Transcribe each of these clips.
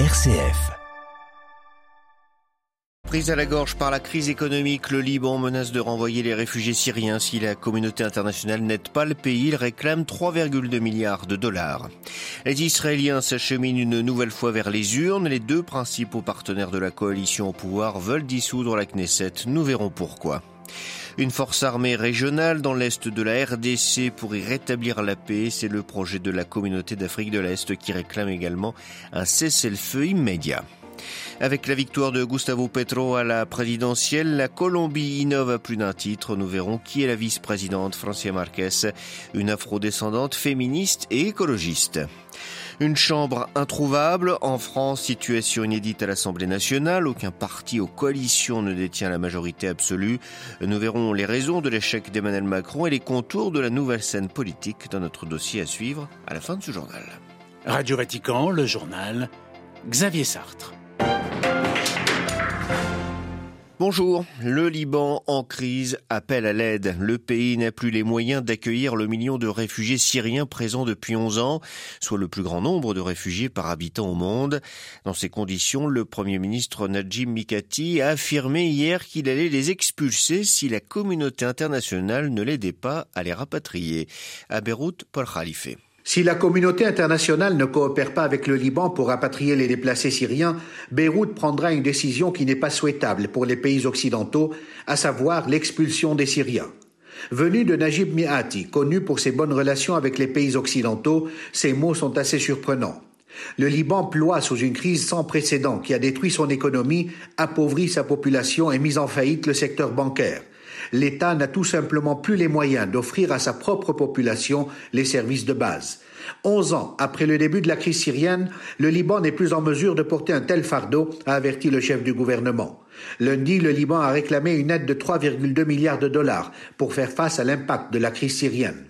RCF. Prise à la gorge par la crise économique, le Liban menace de renvoyer les réfugiés syriens si la communauté internationale n'aide pas le pays. Il réclame 3,2 milliards de dollars. Les Israéliens s'acheminent une nouvelle fois vers les urnes. Les deux principaux partenaires de la coalition au pouvoir veulent dissoudre la Knesset. Nous verrons pourquoi. Une force armée régionale dans l'est de la RDC pour y rétablir la paix, c'est le projet de la communauté d'Afrique de l'Est qui réclame également un cessez-le-feu immédiat. Avec la victoire de Gustavo Petro à la présidentielle, la Colombie innove à plus d'un titre. Nous verrons qui est la vice-présidente Francia Marquez, une afrodescendante féministe et écologiste. Une chambre introuvable. En France, situation inédite à l'Assemblée nationale. Aucun parti aux coalitions ne détient la majorité absolue. Nous verrons les raisons de l'échec d'Emmanuel Macron et les contours de la nouvelle scène politique dans notre dossier à suivre à la fin de ce journal. Radio Vatican, le journal, Xavier Sartre. Bonjour. Le Liban en crise appelle à l'aide. Le pays n'a plus les moyens d'accueillir le million de réfugiés syriens présents depuis 11 ans, soit le plus grand nombre de réfugiés par habitant au monde. Dans ces conditions, le Premier ministre Najib Mikati a affirmé hier qu'il allait les expulser si la communauté internationale ne l'aidait pas à les rapatrier. À Beyrouth, Paul Khalife. Si la communauté internationale ne coopère pas avec le Liban pour rapatrier les déplacés syriens, Beyrouth prendra une décision qui n'est pas souhaitable pour les pays occidentaux, à savoir l'expulsion des Syriens. Venu de Najib Miati, connu pour ses bonnes relations avec les pays occidentaux, ces mots sont assez surprenants. Le Liban ploie sous une crise sans précédent qui a détruit son économie, appauvri sa population et mis en faillite le secteur bancaire l'État n'a tout simplement plus les moyens d'offrir à sa propre population les services de base. Onze ans après le début de la crise syrienne, le Liban n'est plus en mesure de porter un tel fardeau, a averti le chef du gouvernement. Lundi, le Liban a réclamé une aide de 3,2 milliards de dollars pour faire face à l'impact de la crise syrienne.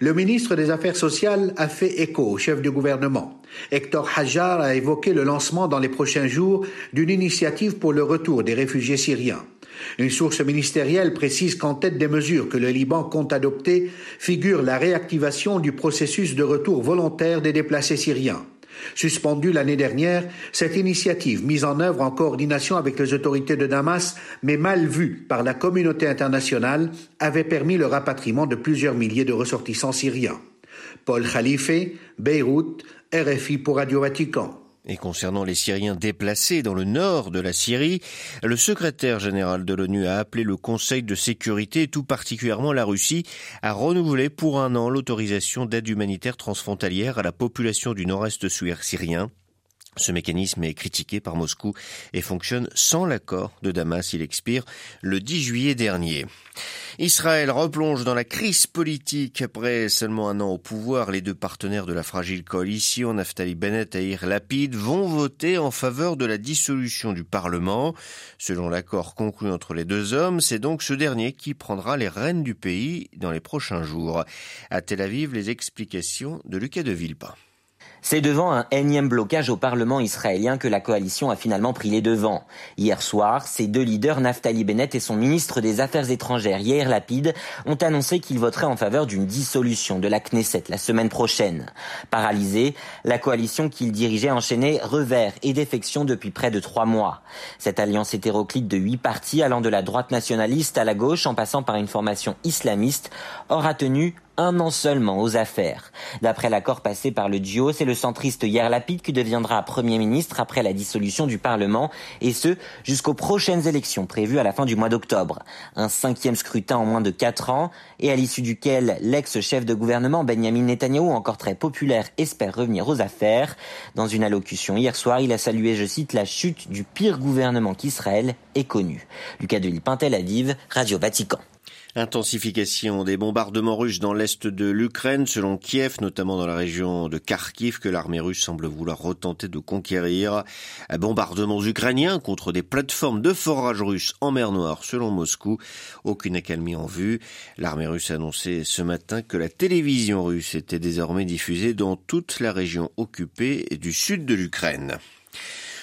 Le ministre des Affaires sociales a fait écho au chef du gouvernement. Hector Hajar a évoqué le lancement dans les prochains jours d'une initiative pour le retour des réfugiés syriens. Une source ministérielle précise qu'en tête des mesures que le Liban compte adopter figure la réactivation du processus de retour volontaire des déplacés syriens. Suspendue l'année dernière, cette initiative, mise en œuvre en coordination avec les autorités de Damas, mais mal vue par la communauté internationale, avait permis le rapatriement de plusieurs milliers de ressortissants syriens. Paul Khalife, Beyrouth, RFI pour Radio Vatican. Et concernant les Syriens déplacés dans le nord de la Syrie, le secrétaire général de l'ONU a appelé le Conseil de sécurité, tout particulièrement la Russie, à renouveler pour un an l'autorisation d'aide humanitaire transfrontalière à la population du nord-est syrien. Ce mécanisme est critiqué par Moscou et fonctionne sans l'accord de Damas. Il expire le 10 juillet dernier. Israël replonge dans la crise politique après seulement un an au pouvoir. Les deux partenaires de la fragile coalition, Naftali Bennett et Ir Lapid, vont voter en faveur de la dissolution du Parlement. Selon l'accord conclu entre les deux hommes, c'est donc ce dernier qui prendra les rênes du pays dans les prochains jours. À Tel Aviv, les explications de Lucas de Villepin. C'est devant un énième blocage au Parlement israélien que la coalition a finalement pris les devants. Hier soir, ses deux leaders, Naftali Bennett et son ministre des Affaires étrangères, Yair Lapid, ont annoncé qu'ils voteraient en faveur d'une dissolution de la Knesset la semaine prochaine. Paralysée, la coalition qu'ils dirigeaient enchaînait revers et défections depuis près de trois mois. Cette alliance hétéroclite de huit partis allant de la droite nationaliste à la gauche en passant par une formation islamiste aura tenu un an seulement aux affaires. D'après l'accord passé par le duo, c'est le centriste Yair Lapid qui deviendra Premier ministre après la dissolution du Parlement, et ce, jusqu'aux prochaines élections prévues à la fin du mois d'octobre. Un cinquième scrutin en moins de quatre ans, et à l'issue duquel l'ex-chef de gouvernement Benjamin Netanyahu, encore très populaire, espère revenir aux affaires. Dans une allocution hier soir, il a salué, je cite, la chute du pire gouvernement qu'Israël ait connu. Lucas Delis, Tel Aviv, Radio Vatican. Intensification des bombardements russes dans l'est de l'Ukraine, selon Kiev, notamment dans la région de Kharkiv, que l'armée russe semble vouloir retenter de conquérir. Bombardements ukrainiens contre des plateformes de forage russes en mer Noire, selon Moscou. Aucune accalmie en vue. L'armée russe a annoncé ce matin que la télévision russe était désormais diffusée dans toute la région occupée du sud de l'Ukraine.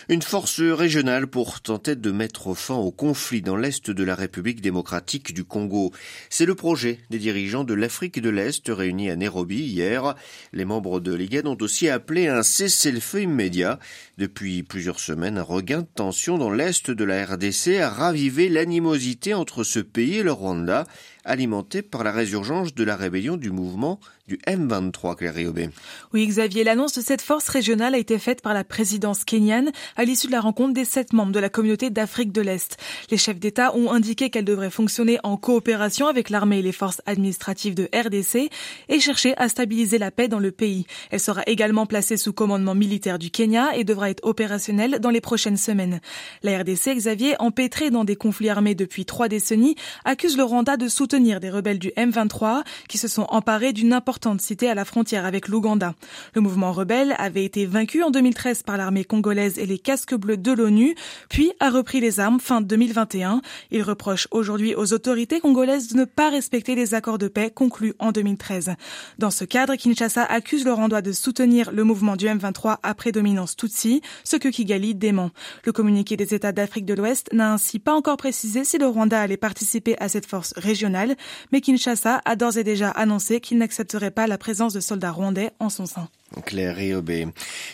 Une force régionale pour tenter de mettre fin au conflit dans l'est de la République démocratique du Congo. C'est le projet des dirigeants de l'Afrique de l'Est réunis à Nairobi hier. Les membres de l'IGAD ont aussi appelé un cessez-le-feu immédiat. Depuis plusieurs semaines, un regain de tension dans l'est de la RDC a ravivé l'animosité entre ce pays et le Rwanda alimenté par la résurgence de la rébellion du mouvement du M23, Claire Riobé. Oui, Xavier, l'annonce de cette force régionale a été faite par la présidence kenyane à l'issue de la rencontre des sept membres de la communauté d'Afrique de l'Est. Les chefs d'État ont indiqué qu'elle devrait fonctionner en coopération avec l'armée et les forces administratives de RDC et chercher à stabiliser la paix dans le pays. Elle sera également placée sous commandement militaire du Kenya et devra être opérationnelle dans les prochaines semaines. La RDC, Xavier, empêtrée dans des conflits armés depuis trois décennies, accuse le Rwanda de soutenir des rebelles du M23 qui se sont emparés d'une importante cité à la frontière avec l'Ouganda. Le mouvement rebelle avait été vaincu en 2013 par l'armée congolaise et les casques bleus de l'ONU, puis a repris les armes fin 2021. Il reproche aujourd'hui aux autorités congolaises de ne pas respecter les accords de paix conclus en 2013. Dans ce cadre, Kinshasa accuse le Rwanda de soutenir le mouvement du M23 à prédominance Tutsi, ce que Kigali dément. Le communiqué des États d'Afrique de l'Ouest n'a ainsi pas encore précisé si le Rwanda allait participer à cette force régionale mais Kinshasa a d'ores et déjà annoncé qu'il n'accepterait pas la présence de soldats rwandais en son sein. Claire Riobé.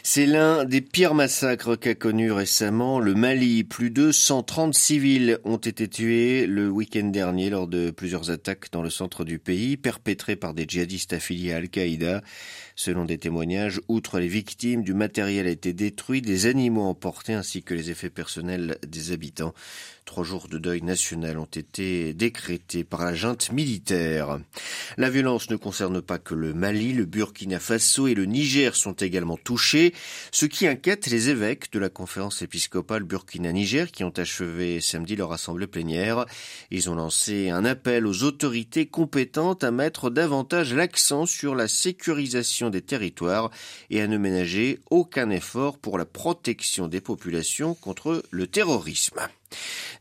C'est l'un des pires massacres qu'a connu récemment le Mali. Plus de 130 civils ont été tués le week-end dernier lors de plusieurs attaques dans le centre du pays, perpétrées par des djihadistes affiliés à Al-Qaïda. Selon des témoignages, outre les victimes, du matériel a été détruit, des animaux emportés ainsi que les effets personnels des habitants. Trois jours de deuil national ont été décrétés par la junte militaire. La violence ne concerne pas que le Mali, le Burkina Faso et le Niger sont également touchés, ce qui inquiète les évêques de la conférence épiscopale Burkina-Niger qui ont achevé samedi leur assemblée plénière. Ils ont lancé un appel aux autorités compétentes à mettre davantage l'accent sur la sécurisation des territoires et à ne ménager aucun effort pour la protection des populations contre le terrorisme.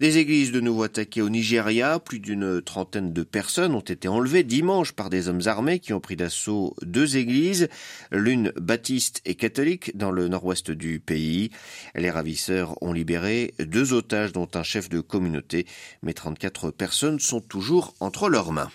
Des églises de nouveau attaquées au Nigeria, plus d'une trentaine de personnes ont été enlevées dimanche par des hommes armés qui ont pris d'assaut deux églises, l'une baptiste et catholique dans le nord-ouest du pays. Les ravisseurs ont libéré deux otages dont un chef de communauté, mais 34 personnes sont toujours entre leurs mains.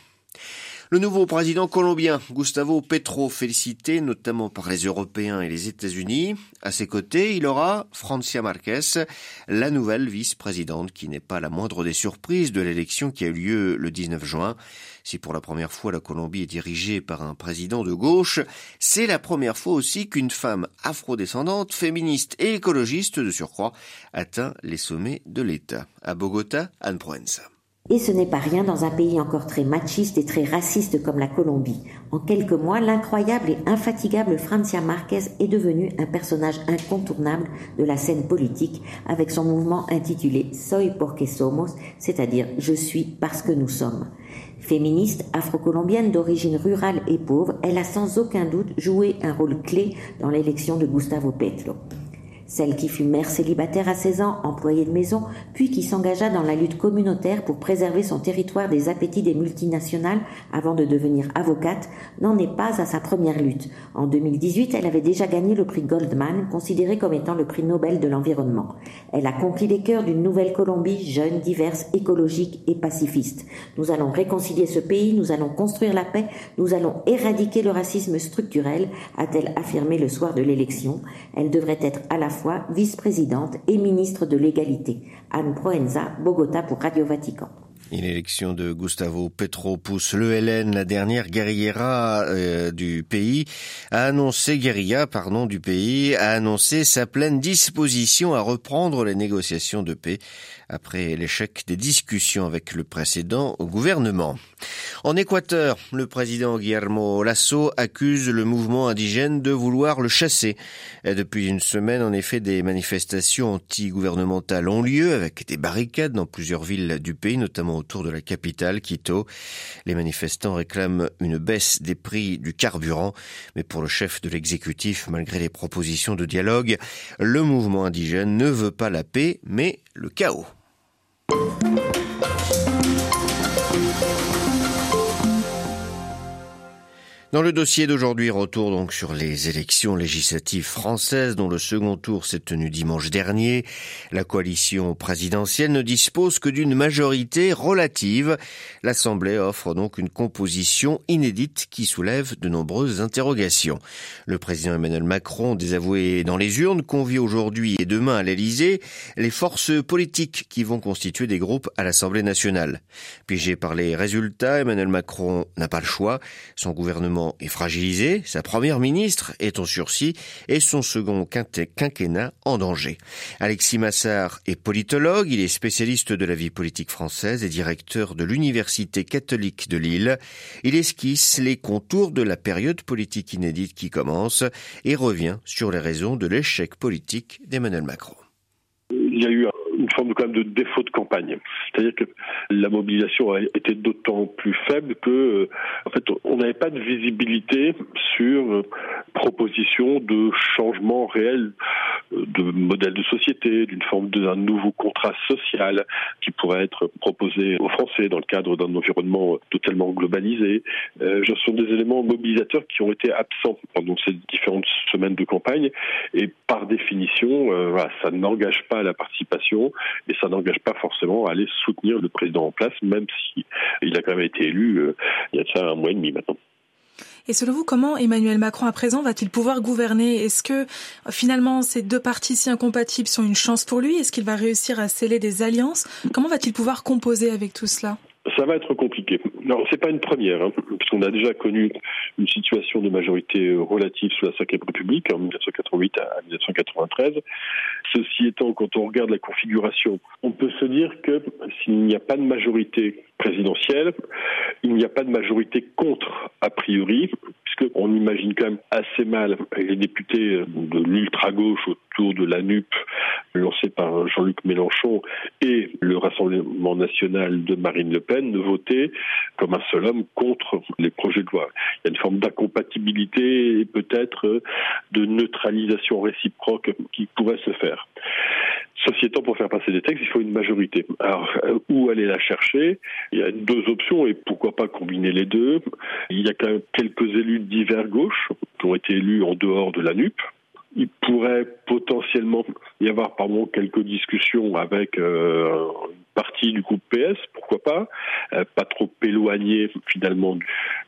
Le nouveau président colombien, Gustavo Petro, félicité notamment par les Européens et les États-Unis. À ses côtés, il aura Francia Marquez, la nouvelle vice-présidente, qui n'est pas la moindre des surprises de l'élection qui a eu lieu le 19 juin. Si pour la première fois la Colombie est dirigée par un président de gauche, c'est la première fois aussi qu'une femme afrodescendante, féministe et écologiste de surcroît atteint les sommets de l'État. À Bogota, Anne Proenza. Et ce n'est pas rien dans un pays encore très machiste et très raciste comme la Colombie. En quelques mois, l'incroyable et infatigable Francia Marquez est devenue un personnage incontournable de la scène politique avec son mouvement intitulé Soy porque somos, c'est-à-dire Je suis parce que nous sommes. Féministe afro-colombienne d'origine rurale et pauvre, elle a sans aucun doute joué un rôle clé dans l'élection de Gustavo Petro. Celle qui fut mère célibataire à 16 ans, employée de maison, puis qui s'engagea dans la lutte communautaire pour préserver son territoire des appétits des multinationales avant de devenir avocate, n'en est pas à sa première lutte. En 2018, elle avait déjà gagné le prix Goldman, considéré comme étant le prix Nobel de l'environnement. Elle a conquis les cœurs d'une nouvelle Colombie jeune, diverse, écologique et pacifiste. Nous allons réconcilier ce pays, nous allons construire la paix, nous allons éradiquer le racisme structurel, a-t-elle affirmé le soir de l'élection. Elle devrait être à la fois vice-présidente et ministre de l'égalité. Anne Proenza, Bogota pour Radio Vatican. L'élection de Gustavo Petro pousse l'ELN, la dernière guerriera euh, du pays, a annoncé guérilla, pardon, du pays, a annoncé sa pleine disposition à reprendre les négociations de paix après l'échec des discussions avec le précédent gouvernement. En Équateur, le président Guillermo Lasso accuse le mouvement indigène de vouloir le chasser. depuis une semaine, en effet, des manifestations anti-gouvernementales ont lieu avec des barricades dans plusieurs villes du pays, notamment autour de la capitale, Quito. Les manifestants réclament une baisse des prix du carburant, mais pour le chef de l'exécutif, malgré les propositions de dialogue, le mouvement indigène ne veut pas la paix, mais le chaos. Dans le dossier d'aujourd'hui, retour donc sur les élections législatives françaises dont le second tour s'est tenu dimanche dernier. La coalition présidentielle ne dispose que d'une majorité relative. L'Assemblée offre donc une composition inédite qui soulève de nombreuses interrogations. Le président Emmanuel Macron, désavoué dans les urnes, convie aujourd'hui et demain à l'Elysée les forces politiques qui vont constituer des groupes à l'Assemblée nationale. Piégé par les résultats, Emmanuel Macron n'a pas le choix. Son gouvernement est fragilisé, sa première ministre est en sursis et son second quinquennat en danger. Alexis Massard est politologue, il est spécialiste de la vie politique française et directeur de l'Université catholique de Lille. Il esquisse les contours de la période politique inédite qui commence et revient sur les raisons de l'échec politique d'Emmanuel Macron. Il y a eu forme de, quand de défaut de campagne. C'est-à-dire que la mobilisation été d'autant plus faible que, euh, en fait, on n'avait pas de visibilité sur euh, proposition de changement réel de modèle de société, d'une forme d'un nouveau contrat social qui pourrait être proposé aux Français dans le cadre d'un environnement totalement globalisé. Euh, ce sont des éléments mobilisateurs qui ont été absents pendant ces différentes semaines de campagne et par définition, voilà, ça n'engage pas la participation et ça n'engage pas forcément à aller soutenir le président en place, même si a quand même été élu euh, il y a ça un mois et demi maintenant. Et selon vous, comment Emmanuel Macron à présent va-t-il pouvoir gouverner? Est-ce que finalement ces deux partis si incompatibles sont une chance pour lui? Est-ce qu'il va réussir à sceller des alliances? Comment va-t-il pouvoir composer avec tout cela? Ça va être. Non, c'est pas une première, hein, puisqu'on a déjà connu une situation de majorité relative sous la Ve République en 1988 à 1993. Ceci étant, quand on regarde la configuration, on peut se dire que s'il n'y a pas de majorité présidentielle, il n'y a pas de majorité contre a priori, puisqu'on imagine quand même assez mal les députés de l'ultra-gauche autour de la NUP par Jean-Luc Mélenchon et le Rassemblement national de Marine Le Pen de voter comme un seul homme contre les projets de loi. Il y a une forme d'incompatibilité et peut-être de neutralisation réciproque qui pourrait se faire. Ceci étant, pour faire passer des textes, il faut une majorité. Alors, où aller la chercher? Il y a deux options et pourquoi pas combiner les deux? Il y a quand même quelques élus divers gauche qui ont été élus en dehors de la NUP. Il pourrait potentiellement y avoir pardon, quelques discussions avec euh, une partie du groupe PS, pourquoi pas, euh, pas trop éloigné finalement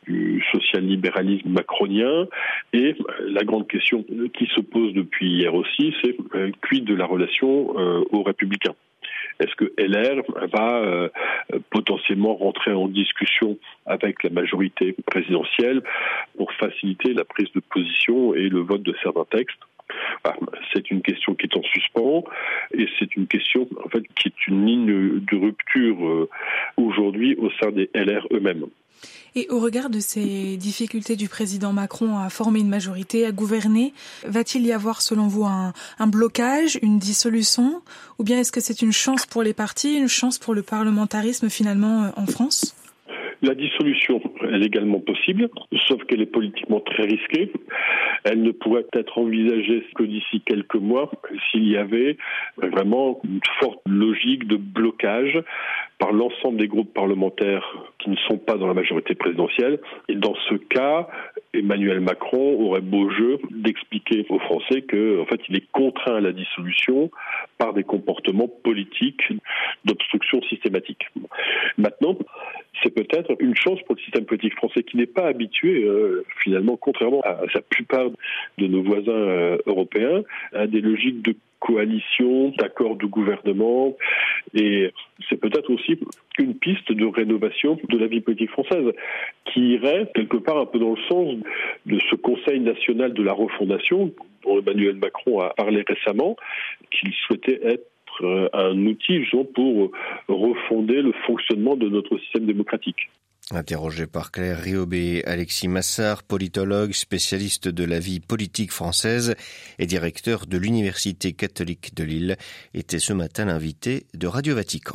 du, social-libéralisme macronien. Et euh, la grande question qui se pose depuis hier aussi, c'est quid de la relation aux républicains est-ce que LR va potentiellement rentrer en discussion avec la majorité présidentielle pour faciliter la prise de position et le vote de certains textes bah, c'est une question qui est en suspens et c'est une question en fait qui est une ligne de rupture euh, aujourd'hui au sein des LR eux-mêmes. Et au regard de ces difficultés du président Macron à former une majorité, à gouverner, va-t-il y avoir selon vous un, un blocage, une dissolution Ou bien est-ce que c'est une chance pour les partis, une chance pour le parlementarisme finalement euh, en France? La dissolution est également possible, sauf qu'elle est politiquement très risquée. Elle ne pourrait être envisagée que d'ici quelques mois s'il y avait vraiment une forte logique de blocage par l'ensemble des groupes parlementaires qui ne sont pas dans la majorité présidentielle. Et dans ce cas, Emmanuel Macron aurait beau jeu d'expliquer aux Français que, en fait, il est contraint à la dissolution par des comportements politiques d'obstruction systématique. Maintenant, c'est peut-être une chance pour le système politique français qui n'est pas habitué, euh, finalement, contrairement à, sa plupart de nos voisins euh, européens, à des logiques de coalition, d'accord de gouvernement, et c'est peut-être aussi une piste de rénovation de la vie politique française, qui irait quelque part un peu dans le sens de ce Conseil national de la refondation dont Emmanuel Macron a parlé récemment, qu'il souhaitait être euh, un outil pour refonder le fonctionnement de notre système démocratique. Interrogé par Claire Riobé, Alexis Massard, politologue, spécialiste de la vie politique française et directeur de l'Université catholique de Lille, était ce matin l'invité de Radio Vatican.